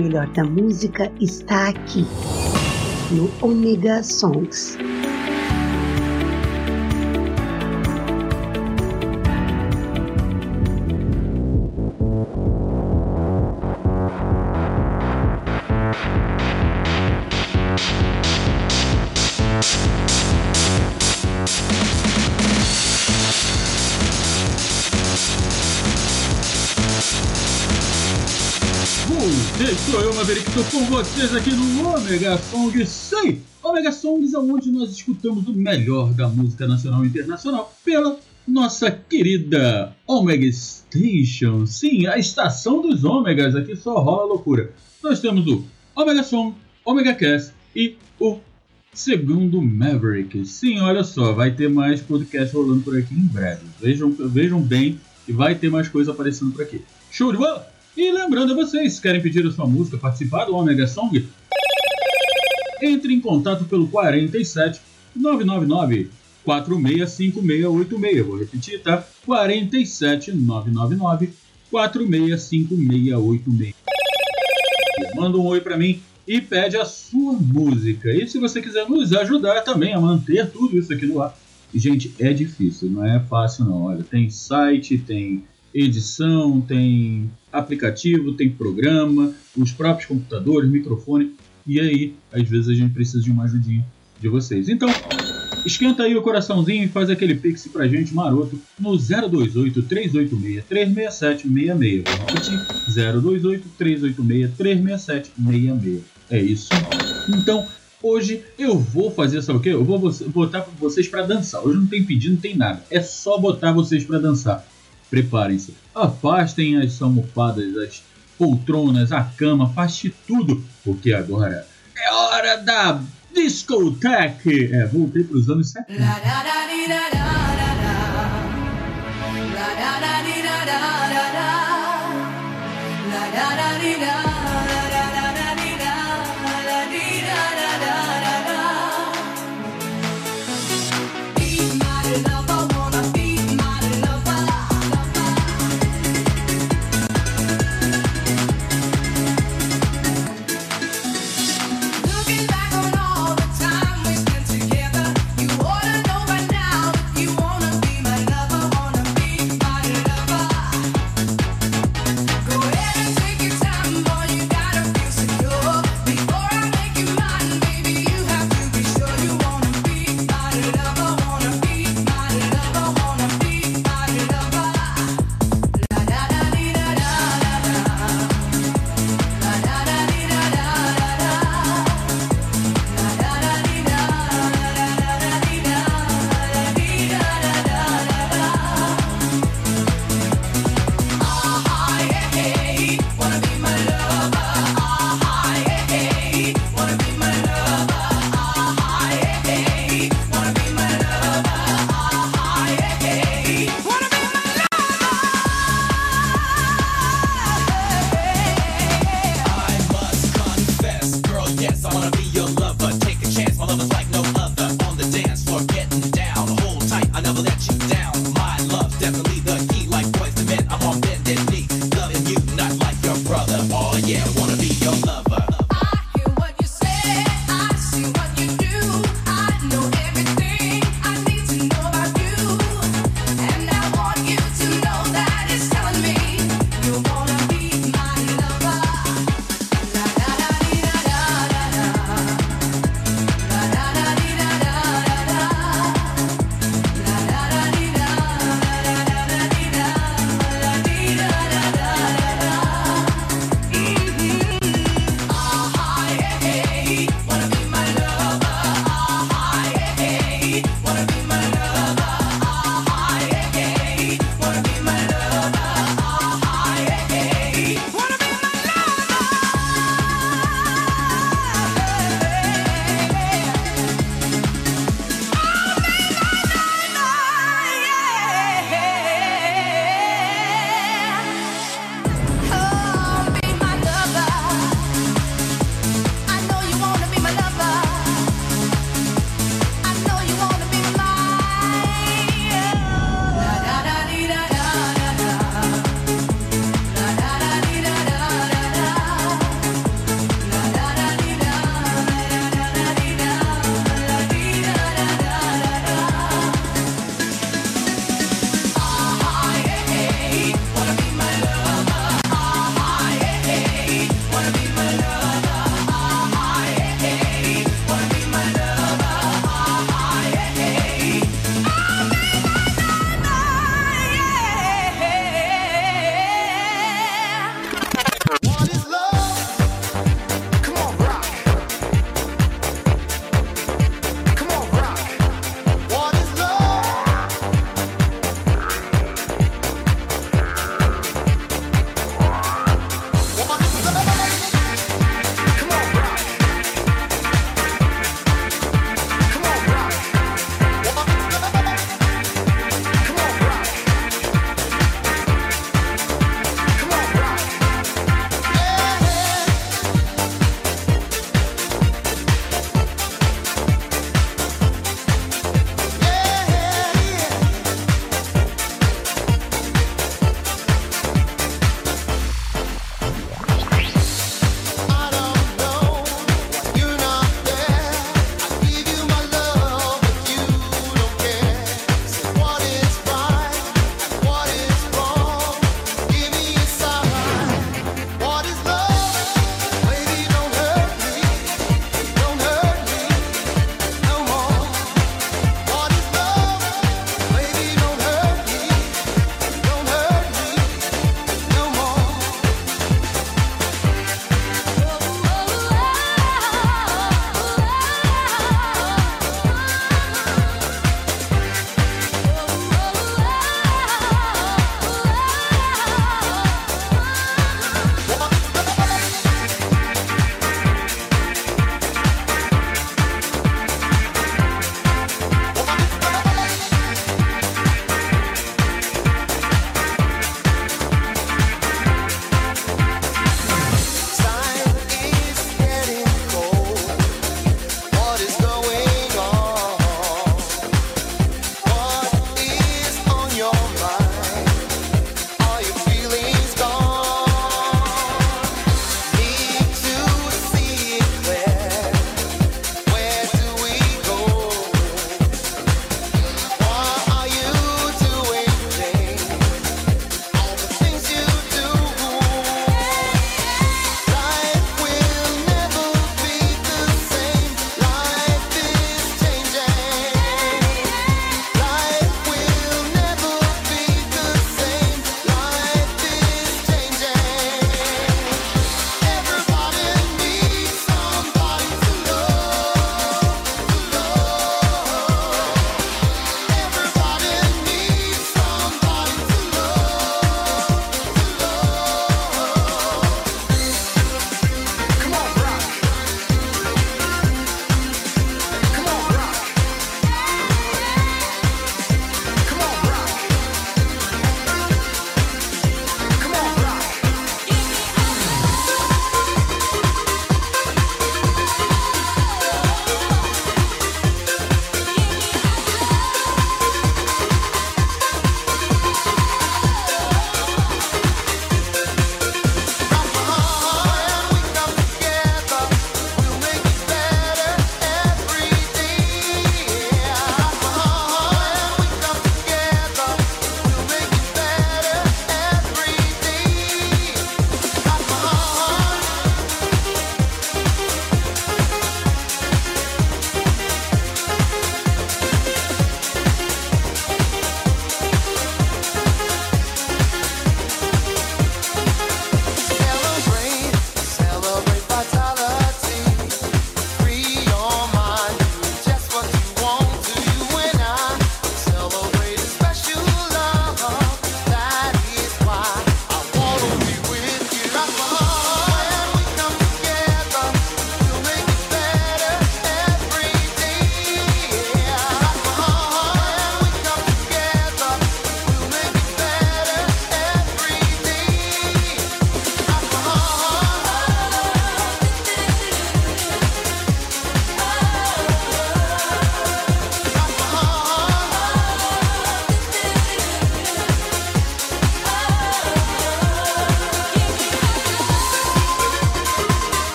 melhor da música está aqui, no Omega Songs. Com vocês aqui no Omega Songs. Sim, Omega Songs é onde nós escutamos o melhor da música nacional e internacional pela nossa querida Omega Station. Sim, a estação dos Ômegas, aqui só rola loucura. Nós temos o Omega Song, Omega Cast e o segundo Maverick. Sim, olha só, vai ter mais podcast rolando por aqui em breve. Vejam, vejam bem que vai ter mais coisa aparecendo por aqui. Show de bola? E lembrando a vocês, querem pedir a sua música, participar do Omega Song? Entre em contato pelo 47 999 465686. Vou repetir, tá? 47 999 465686. Manda um oi para mim e pede a sua música. E se você quiser nos ajudar também a manter tudo isso aqui no ar. E, gente, é difícil, não é fácil não. Olha, tem site, tem edição, tem aplicativo, tem programa, os próprios computadores, microfone. E aí, às vezes a gente precisa de uma ajudinha de vocês. Então, esquenta aí o coraçãozinho e faz aquele pix pra gente maroto no 028 386 367 66. Vou repetir: 028 386 367 66. É isso. Então, hoje eu vou fazer, sabe o quê? Eu vou botar vocês para dançar. Hoje não tem pedido, não tem nada. É só botar vocês para dançar. Preparem-se, afastem as almofadas, as poltronas, a cama, afaste tudo, porque agora é hora da discoteca. É, voltei para os anos 70.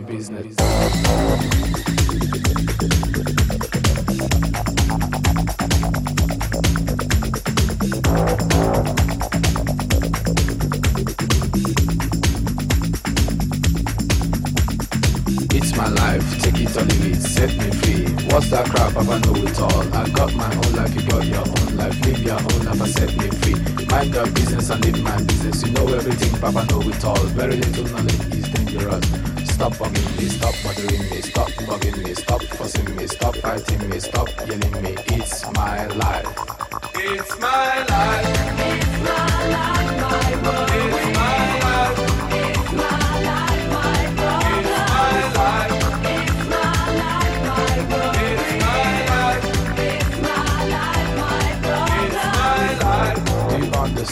Business.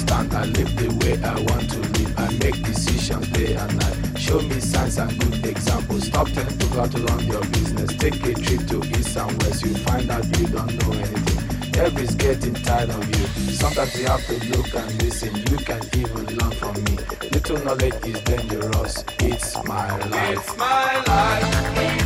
Do understand? I live the way I want to live. I make decisions day and night. Show me signs and good examples. Stop telling people to run your business. Take a trip to east and west. You find out you don't know anything. Everybody's getting tired of you. Sometimes you have to look and listen. You can even learn from me. Little knowledge is dangerous. It's my life. It's my life.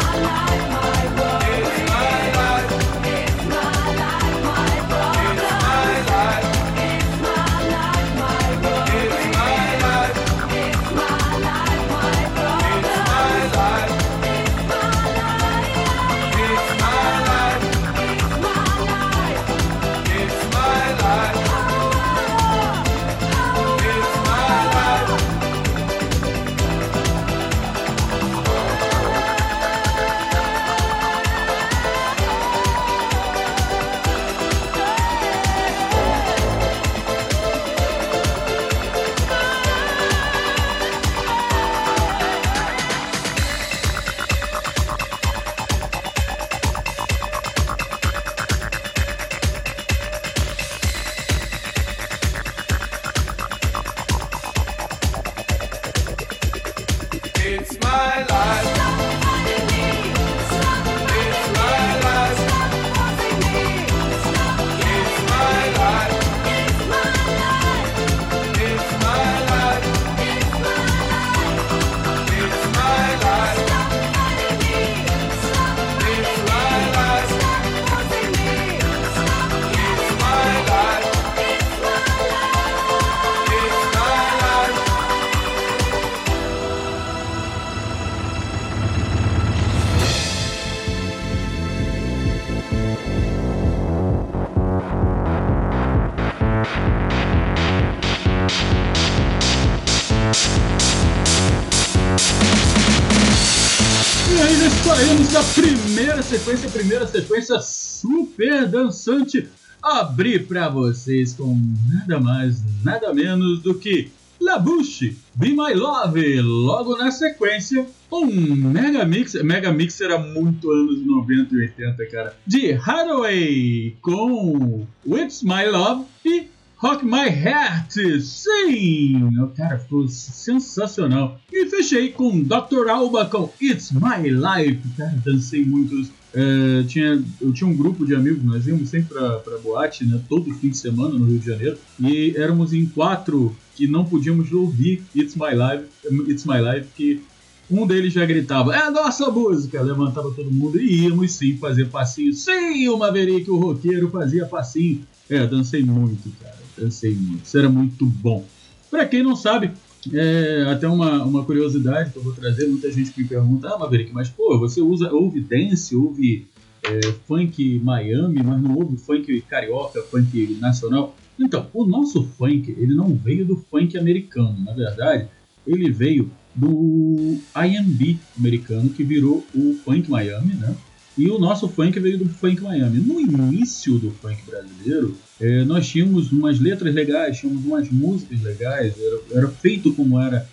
sequência, primeira sequência super dançante. Abri pra vocês com nada mais, nada menos do que La Bouche, Be My Love. Logo na sequência, um Mega Mix. Mega Mix era muito anos 90 e 80, cara. De Hathaway com It's My Love e Rock My Heart, sim! Cara, ficou sensacional. E fechei com Dr. Alba com It's My Life. Cara, dancei muitos. É, tinha, eu tinha um grupo de amigos, nós íamos sempre pra, boate, né? Todo fim de semana no Rio de Janeiro. E éramos em quatro que não podíamos ouvir It's My Life, It's My Life, que um deles já gritava, é a nossa música! Levantava todo mundo e íamos sim fazer passinho. Sim, o Maverick, o roqueiro, fazia passinho. É, dancei muito, cara. Dancei muito. Isso era muito bom. Pra quem não sabe, é, até uma, uma curiosidade que eu vou trazer, muita gente me pergunta, ah, Maverick, mas pô, você usa, ouve dance, ouve é, funk Miami, mas não ouve funk carioca, funk nacional? Então, o nosso funk, ele não veio do funk americano, na verdade, ele veio do R&B americano, que virou o funk Miami, né? E o nosso funk veio do funk Miami. No início do funk brasileiro, é, nós tínhamos umas letras legais, tínhamos umas músicas legais, era, era feito como era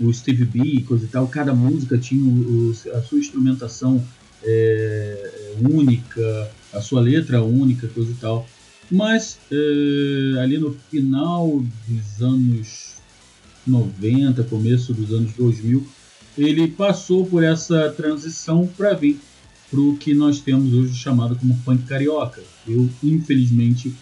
o Steve B, coisa e tal. Cada música tinha o, a sua instrumentação é, única, a sua letra única, coisa e tal. Mas é, ali no final dos anos 90, começo dos anos 2000, ele passou por essa transição para vir para o que nós temos hoje chamado como funk carioca. Eu, infelizmente,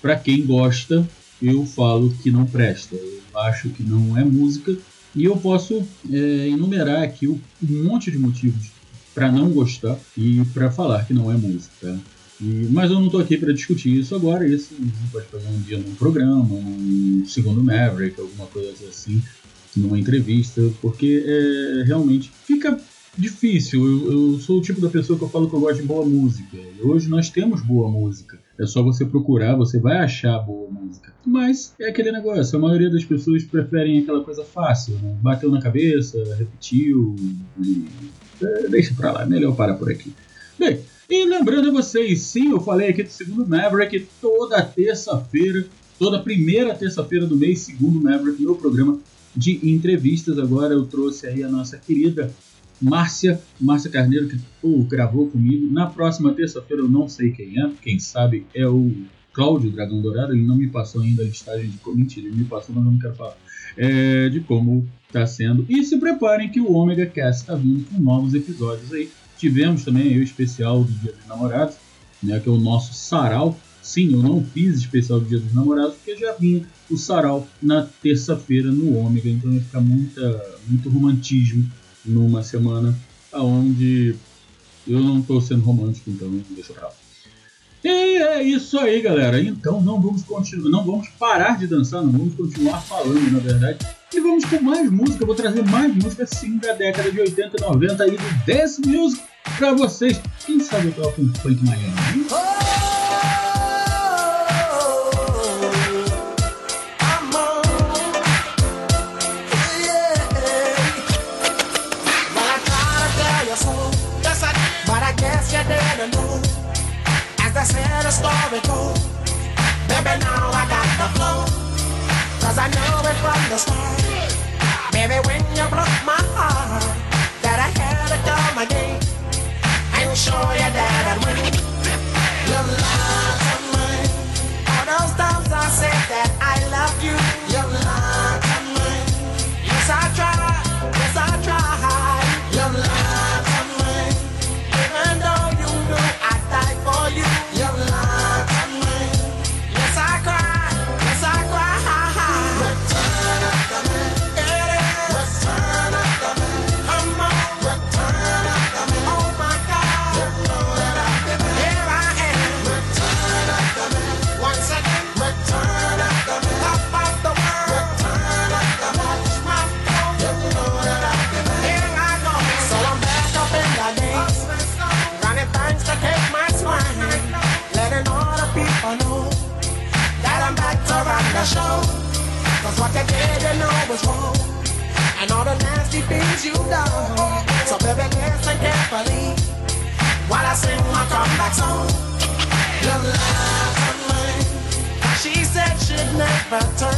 para quem gosta, eu falo que não presta. Eu acho que não é música e eu posso é, enumerar aqui um monte de motivos para não gostar e para falar que não é música. E, mas eu não estou aqui para discutir isso agora. Isso pode fazer um dia num programa, um segundo Maverick, alguma coisa assim, numa entrevista, porque é, realmente fica difícil. Eu, eu, sou o tipo da pessoa que eu falo que eu gosto de boa música. E hoje nós temos boa música. É só você procurar, você vai achar boa música. Mas é aquele negócio, a maioria das pessoas preferem aquela coisa fácil, né? Bateu na cabeça, repetiu e... É, deixa pra lá, melhor parar por aqui. Bem, e lembrando a vocês, sim, eu falei aqui do segundo Maverick toda terça-feira, toda primeira terça-feira do mês, segundo Maverick, meu programa de entrevistas. Agora eu trouxe aí a nossa querida Márcia, Márcia Carneiro, que pô, gravou comigo. Na próxima terça-feira eu não sei quem é, quem sabe é o Cláudio Dragão Dourado, ele não me passou ainda a listagem de. Mentira, ele me passou, mas eu não quero falar. É, de como está sendo. E se preparem que o Omega Cast está vindo com novos episódios aí. Tivemos também o especial do Dia dos Namorados, né, que é o nosso sarau. Sim, eu não fiz especial do Dia dos Namorados porque já vinha o sarau na terça-feira no Ômega, então ia ficar muita, muito romantismo numa semana onde eu não estou sendo romântico, então deixa pra lá. E é isso aí, galera. Então não vamos continuar, não vamos parar de dançar, não vamos continuar falando, na verdade. E vamos com mais música. Eu vou trazer mais música sim da década de 80 e 90 aí do Dance Music pra vocês. Quem sabe eu toco um funk Miami? The story goes. Baby, now I got the flow. Cause I know it from the start. Baby, when you broke my heart, that I had to come again. And show you that I'd was wrong. And all the nasty things you've done. So baby, listen carefully while I sing my comeback song. Your love to mine. She said she'd never turn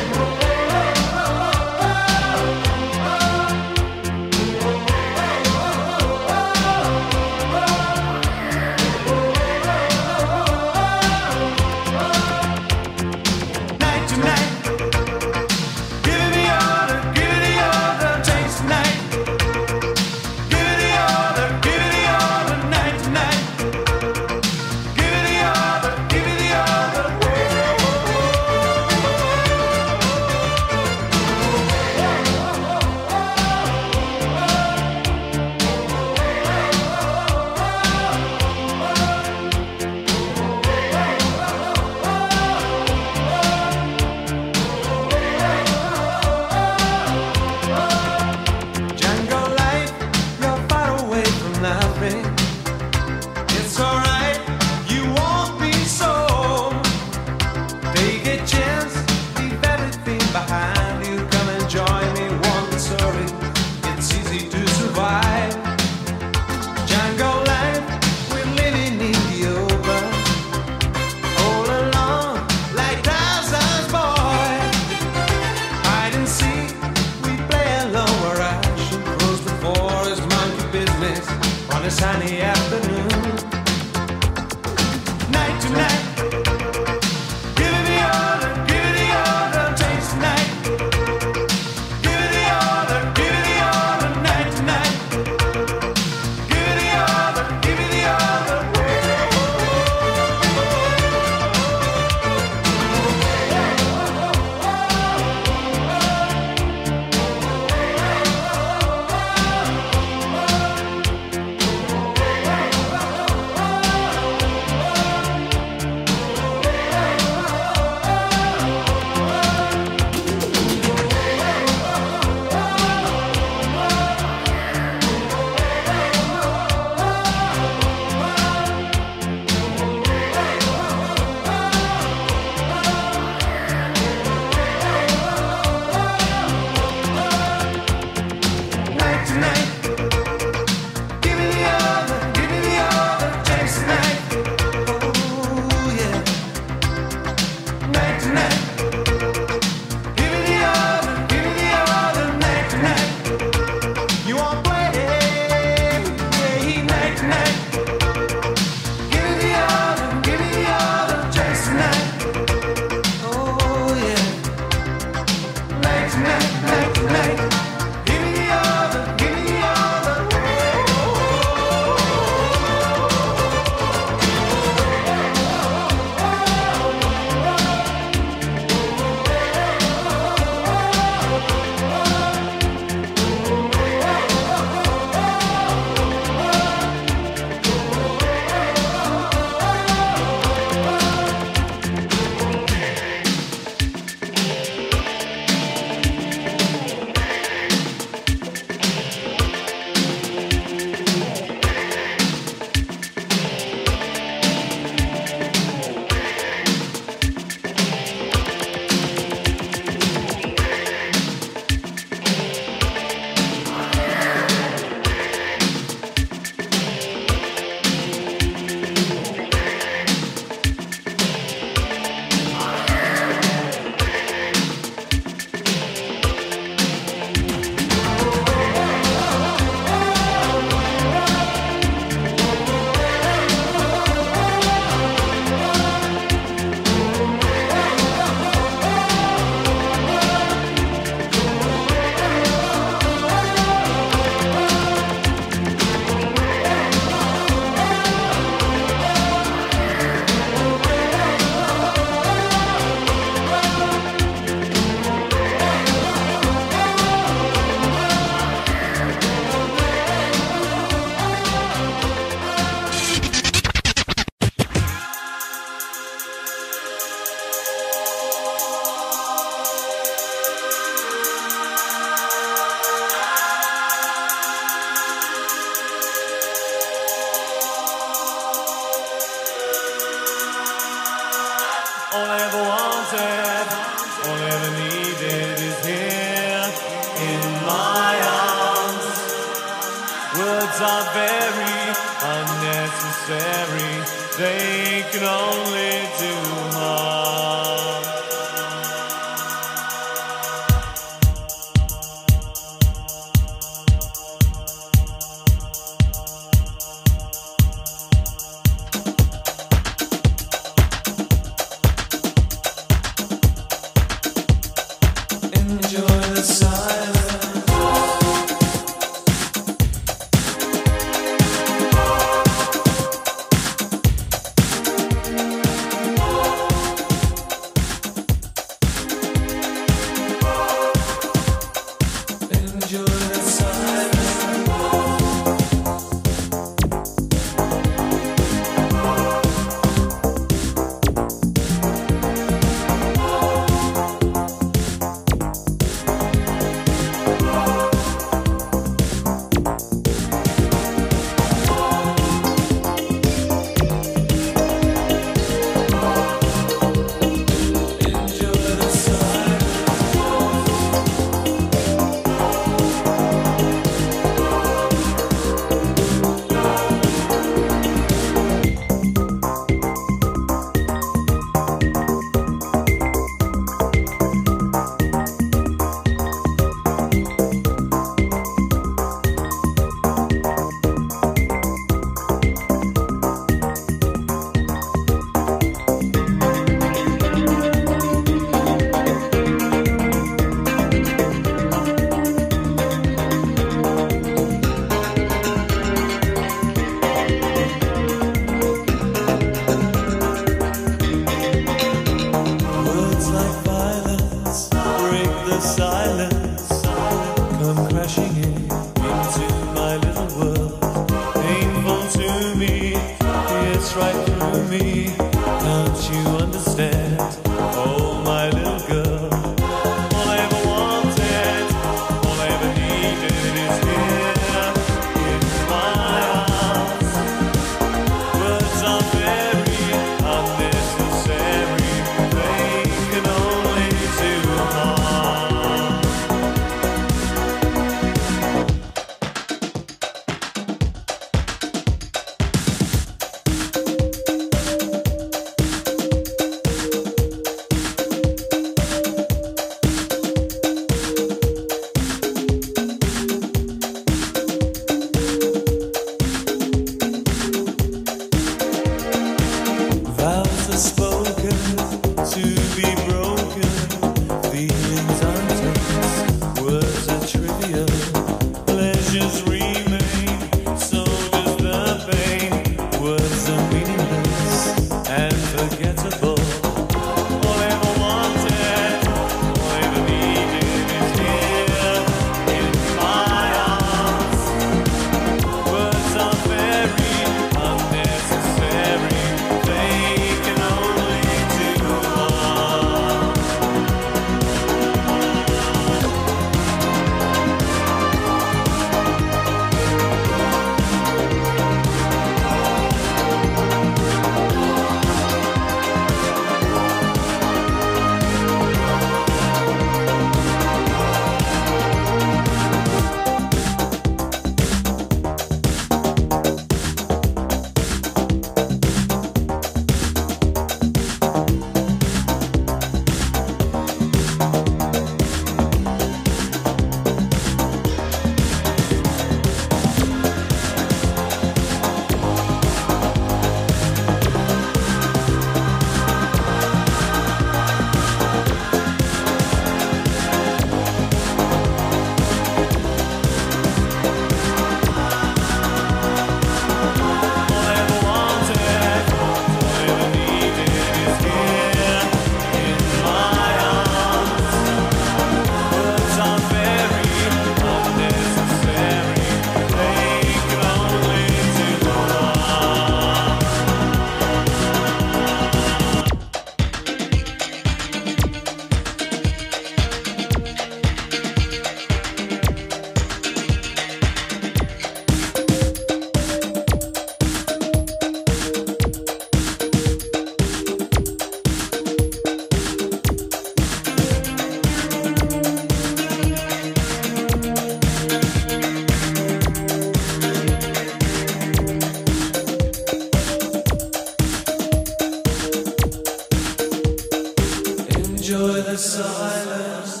Silence.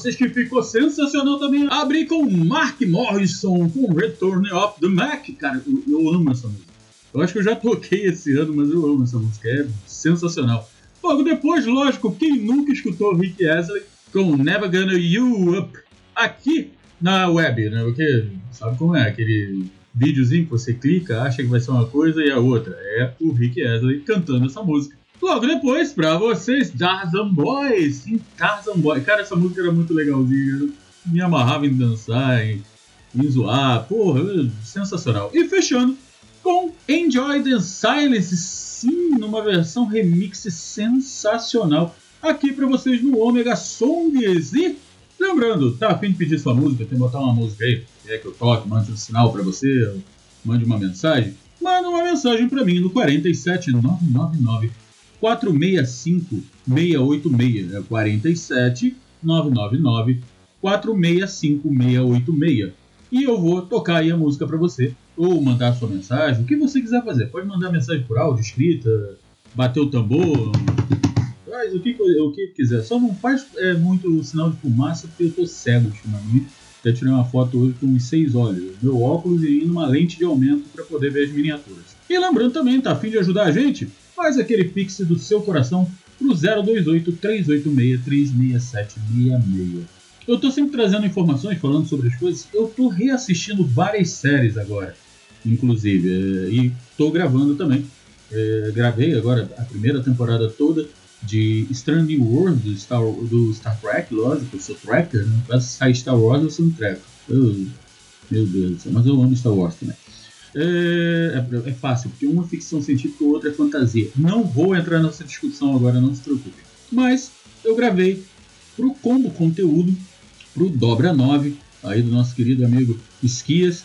Vocês que ficou sensacional também. Abri com Mark Morrison com Return of the Mac. Cara, eu, eu amo essa música. Eu acho que eu já toquei esse ano, mas eu amo essa música. É sensacional. Logo depois, lógico, quem nunca escutou Rick Astley com Never Gonna You Up aqui na web, né? Porque sabe como é? Aquele videozinho que você clica, acha que vai ser uma coisa e a outra. É o Rick Astley cantando essa música. Logo depois, pra vocês, Tarzan Boys. Sim, Tarzan Boys. Cara, essa música era muito legalzinha. Eu me amarrava em dançar, em, em zoar. Porra, sensacional. E fechando com Enjoy the Silence. Sim, numa versão remix sensacional. Aqui pra vocês no Omega Songs. E lembrando, tá a fim de pedir sua música? Tem que botar uma música aí? Quer que eu toque, mande um sinal pra você? Mande uma mensagem? Manda uma mensagem pra mim no 47999 465 686. É 47 999 465 686. E eu vou tocar aí a música pra você. Ou mandar sua mensagem, o que você quiser fazer. Pode mandar mensagem por áudio, escrita, bater o tambor, faz o que, o que quiser. Só não faz é, muito sinal de fumaça porque eu tô cego ultimamente. Já tirei uma foto hoje com uns seis olhos. Meu óculos e uma lente de aumento para poder ver as miniaturas. E lembrando também, tá afim de ajudar a gente? Faz aquele pix do seu coração pro 028 386 36766. Eu tô sempre trazendo informações, falando sobre as coisas. Eu tô reassistindo várias séries agora, inclusive. é, E tô gravando também. É, gravei agora a primeira temporada toda de Strange New World do Star, do Star Trek, lógico, eu sou tracker, né? Vai sair Star Wars, eu sou um tracker. Eu- meu Deus do céu, mas eu amo Star Wars também. É, é- é fácil, porque uma é ficção científica e outra é fantasia. Não vou entrar nessa discussão agora, não se preocupe. Mas eu gravei pro Combo Conteúdo, pro Dobra 9, aí do nosso querido amigo Esquias,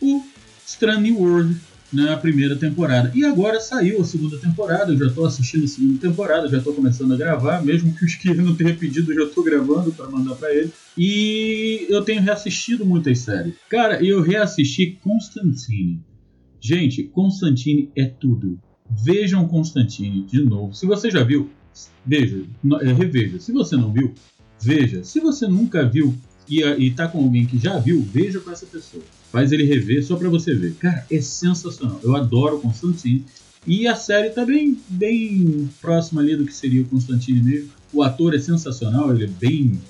o Strange World na primeira temporada. E agora saiu a segunda temporada, eu já estou assistindo a segunda temporada, já estou começando a gravar, mesmo que o Esquias não tenha pedido, eu já estou gravando para mandar para ele. E eu tenho reassistido muitas séries. Cara, eu reassisti Constantine. Gente, Constantine é tudo. Vejam Constantine de novo. Se você já viu, veja, é, reveja. Se você não viu, veja. Se você nunca viu e, e tá com alguém que já viu, veja com essa pessoa. Faz ele rever só pra você ver. Cara, é sensacional. Eu adoro Constantine. E a série tá bem, bem próxima ali do que seria o Constantine mesmo. O ator é sensacional, ele é bem,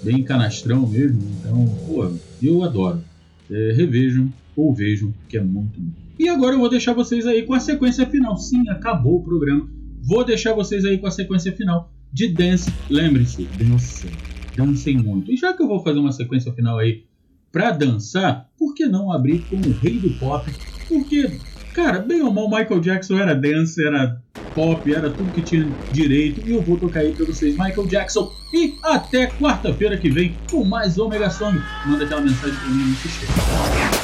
bem canastrão mesmo. Então, pô, eu adoro. É, revejam ou vejam, que é muito bom. E agora eu vou deixar vocês aí com a sequência final. Sim, acabou o programa. Vou deixar vocês aí com a sequência final de Dance. Lembre-se, dancem. Dancem muito. E já que eu vou fazer uma sequência final aí pra dançar, por que não abrir com o rei do pop? Porque, cara, bem ou mal, Michael Jackson era dance, era pop, era tudo que tinha direito. E eu vou tocar aí pra vocês, Michael Jackson. E até quarta-feira que vem com mais Omega Song. Manda aquela mensagem pra mim no sistema.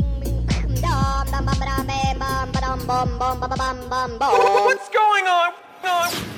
bum bum bum bum bum bum. What's going on?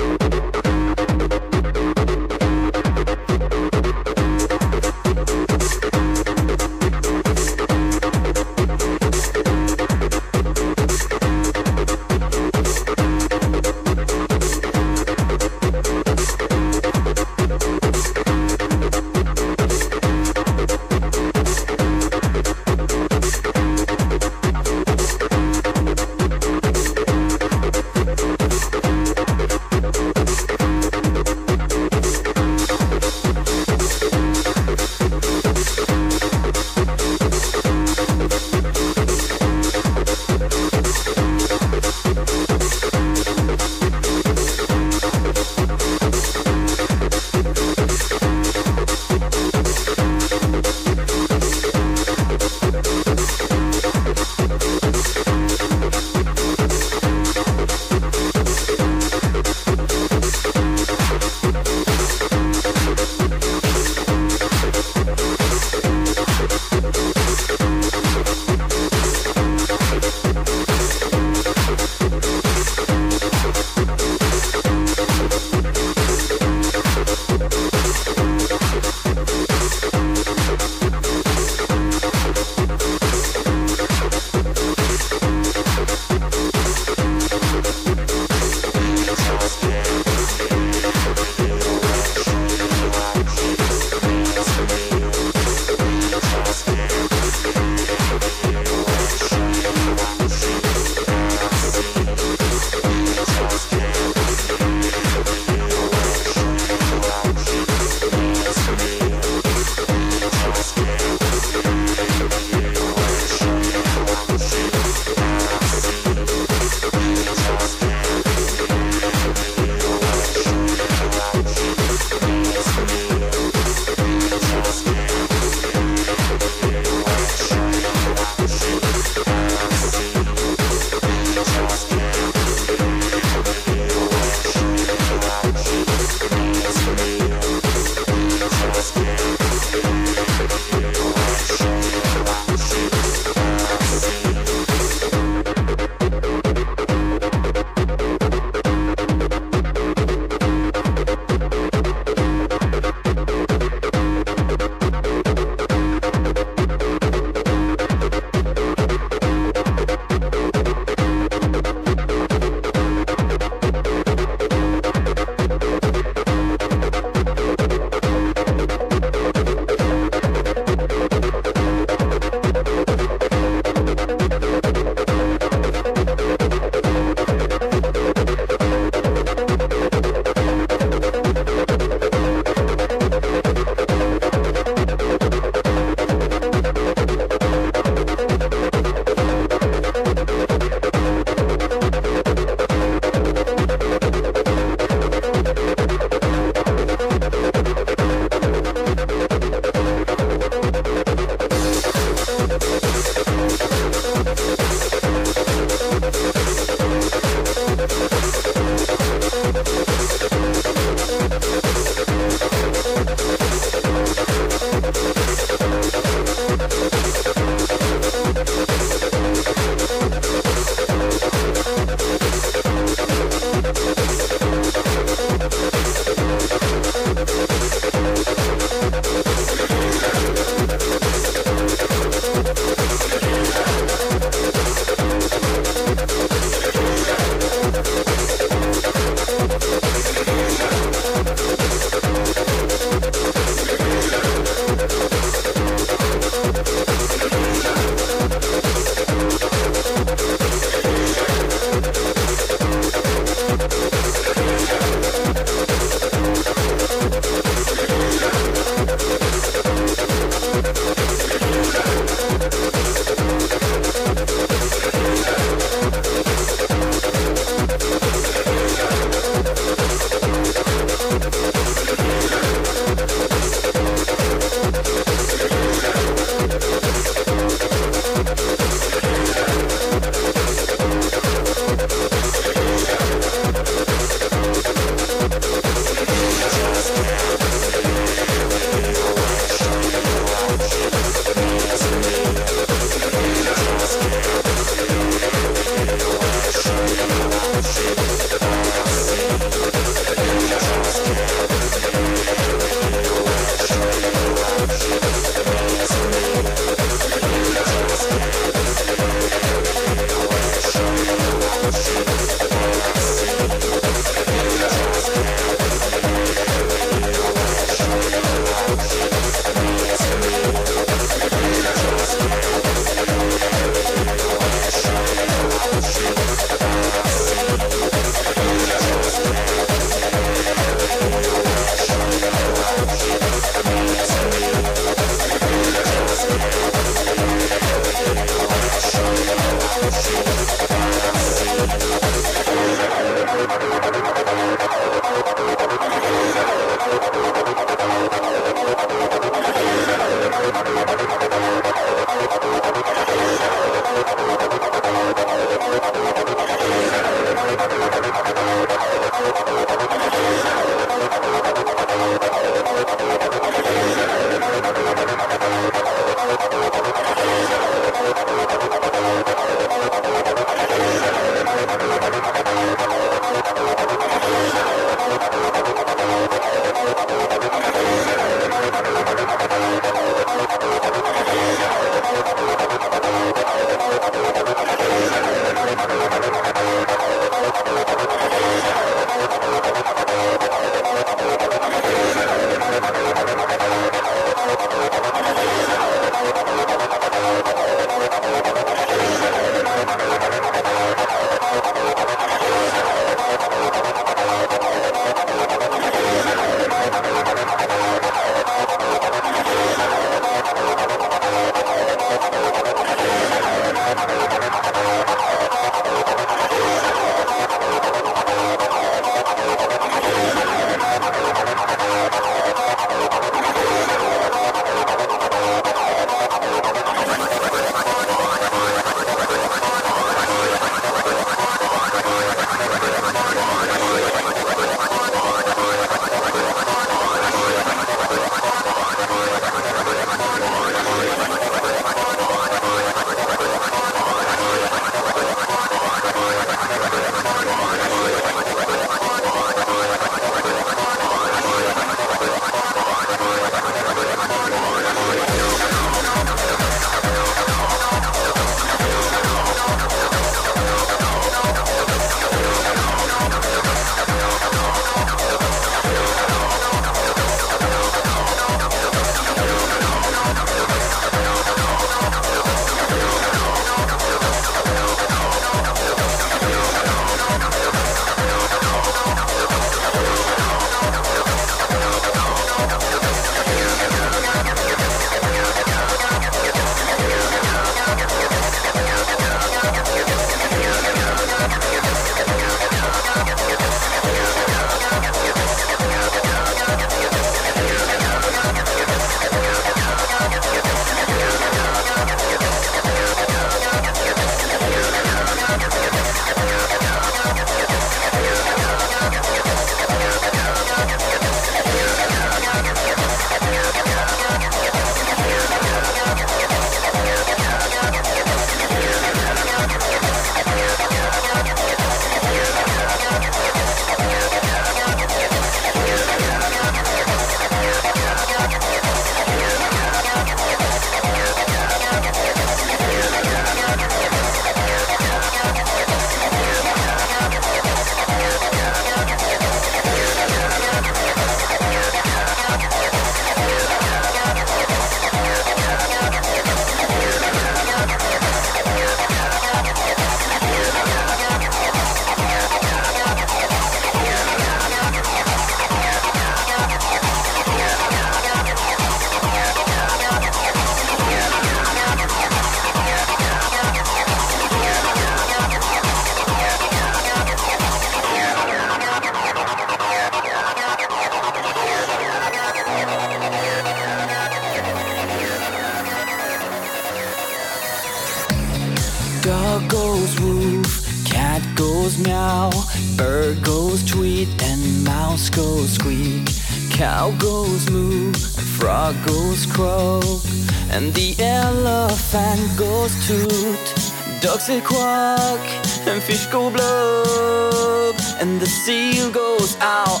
Ducks say quack, and fish go blub, and the seal goes ow,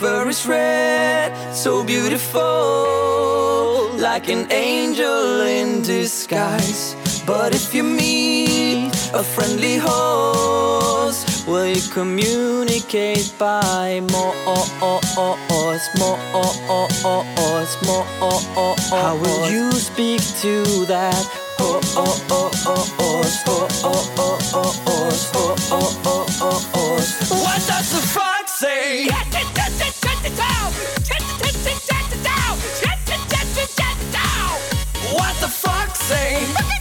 fur is red, so beautiful, like an angel in disguise. But if you meet a friendly horse, will you communicate by more, more, more? How will you speak to that horse? What does the fox say? What the fuck, say?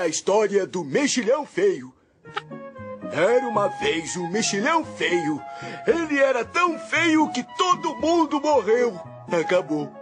A história do mexilhão feio. Era uma vez um mexilhão feio. Ele era tão feio que todo mundo morreu. Acabou.